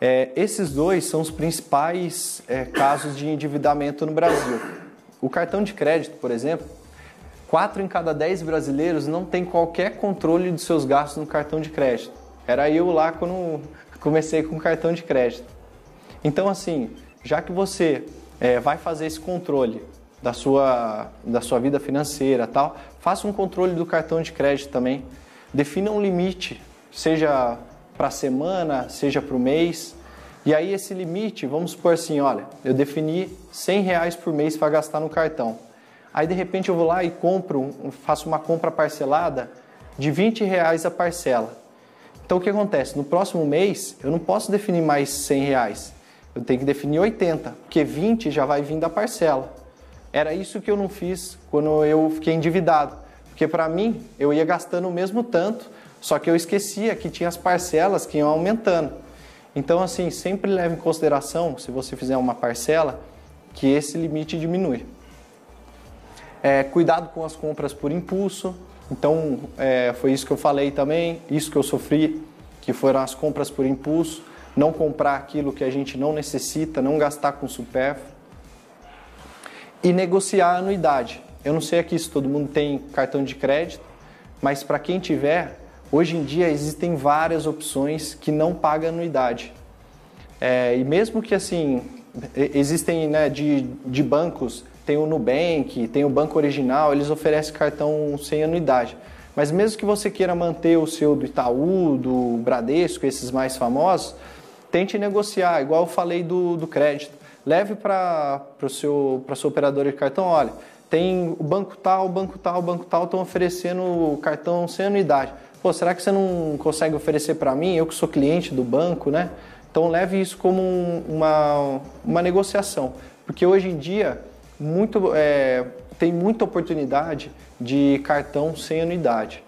É, esses dois são os principais é, casos de endividamento no Brasil. O cartão de crédito, por exemplo, 4 em cada 10 brasileiros não tem qualquer controle dos seus gastos no cartão de crédito. Era eu lá quando comecei com cartão de crédito. Então, assim, já que você é, vai fazer esse controle da sua, da sua vida financeira tal, faça um controle do cartão de crédito também. Defina um limite, seja para a semana, seja para o mês. E aí esse limite, vamos supor assim, olha, eu defini 100 reais por mês para gastar no cartão. Aí de repente eu vou lá e compro, faço uma compra parcelada de 20 reais a parcela. Então o que acontece? No próximo mês eu não posso definir mais 100 reais. Eu tenho que definir 80, porque 20 já vai vir da parcela. Era isso que eu não fiz quando eu fiquei endividado. Porque para mim, eu ia gastando o mesmo tanto, só que eu esquecia que tinha as parcelas que iam aumentando. Então, assim, sempre leve em consideração, se você fizer uma parcela, que esse limite diminui. É, cuidado com as compras por impulso. Então, é, foi isso que eu falei também, isso que eu sofri, que foram as compras por impulso. Não comprar aquilo que a gente não necessita, não gastar com supérfluo e negociar a anuidade. Eu não sei aqui se todo mundo tem cartão de crédito, mas para quem tiver, hoje em dia existem várias opções que não pagam anuidade. É, e mesmo que assim, existem né, de, de bancos, tem o Nubank, tem o Banco Original, eles oferecem cartão sem anuidade. Mas mesmo que você queira manter o seu do Itaú, do Bradesco, esses mais famosos, tente negociar, igual eu falei do, do crédito leve para o seu, sua operadora de cartão, olha, tem o banco tal, o banco tal, o banco tal estão oferecendo cartão sem anuidade. Pô, será que você não consegue oferecer para mim? Eu que sou cliente do banco, né? Então leve isso como uma, uma negociação, porque hoje em dia muito, é, tem muita oportunidade de cartão sem anuidade.